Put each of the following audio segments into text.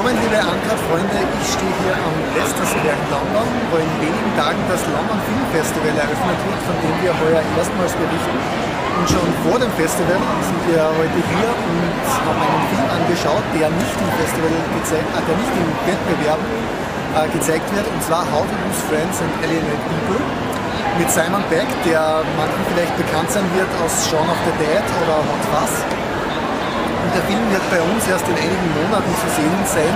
willkommen, liebe Anker-Freunde. Ich stehe hier am Leicester-Square London, wo in wenigen Tagen das London Film Festival eröffnet wird, von dem wir heuer erstmals berichten. Und schon vor dem Festival sind wir heute hier und haben einen Film angeschaut, der nicht im Festival gezeigt, äh, der nicht im Wettbewerb äh, gezeigt wird, und zwar How to Lose Friends and Alienate People mit Simon Beck, der manchen vielleicht bekannt sein wird aus Shaun of the Dead oder Hot Fuzz. Und der Film wird bei uns erst in einigen Monaten zu sehen sein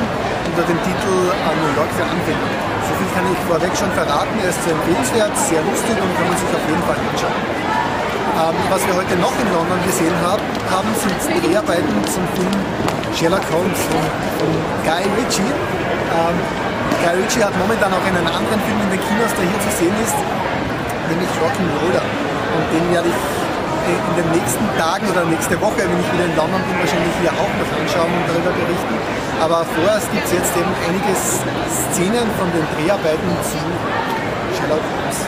unter dem Titel New York für Anfänger. So viel kann ich vorweg schon verraten. Er ist sehr empfehlenswert, sehr lustig und kann man sich auf jeden Fall anschauen. Ähm, was wir heute noch in London gesehen haben, haben sind Dreharbeiten zum Film Sherlock Holmes von, von Guy Ritchie. Ähm, Guy Ritchie hat momentan auch einen anderen Film in den Kinos, der hier zu sehen ist, nämlich Rock'n'Roller. Und den werde ich in den nächsten Tagen oder nächste Woche, wenn ich wieder in London bin, wahrscheinlich hier auch noch anschauen und darüber berichten. Aber vorerst gibt es jetzt eben einige Szenen von den Dreharbeiten zu Sherlock Holmes.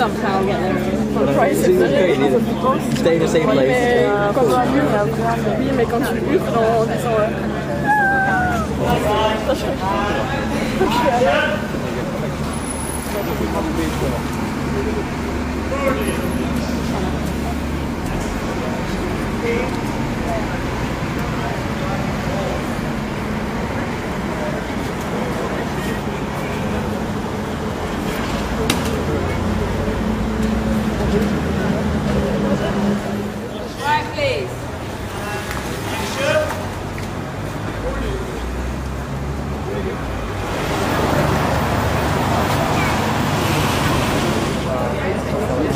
Somehow get there. The price is Stay in the same place. Mais quand tu hurles, il y a besoin de oui, mais quand tu hurles en disant ça, je Right,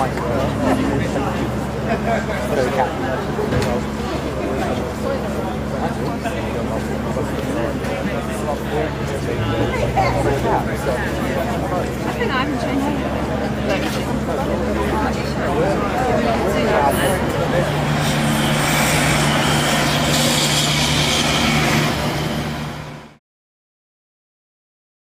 Mike. Very happy.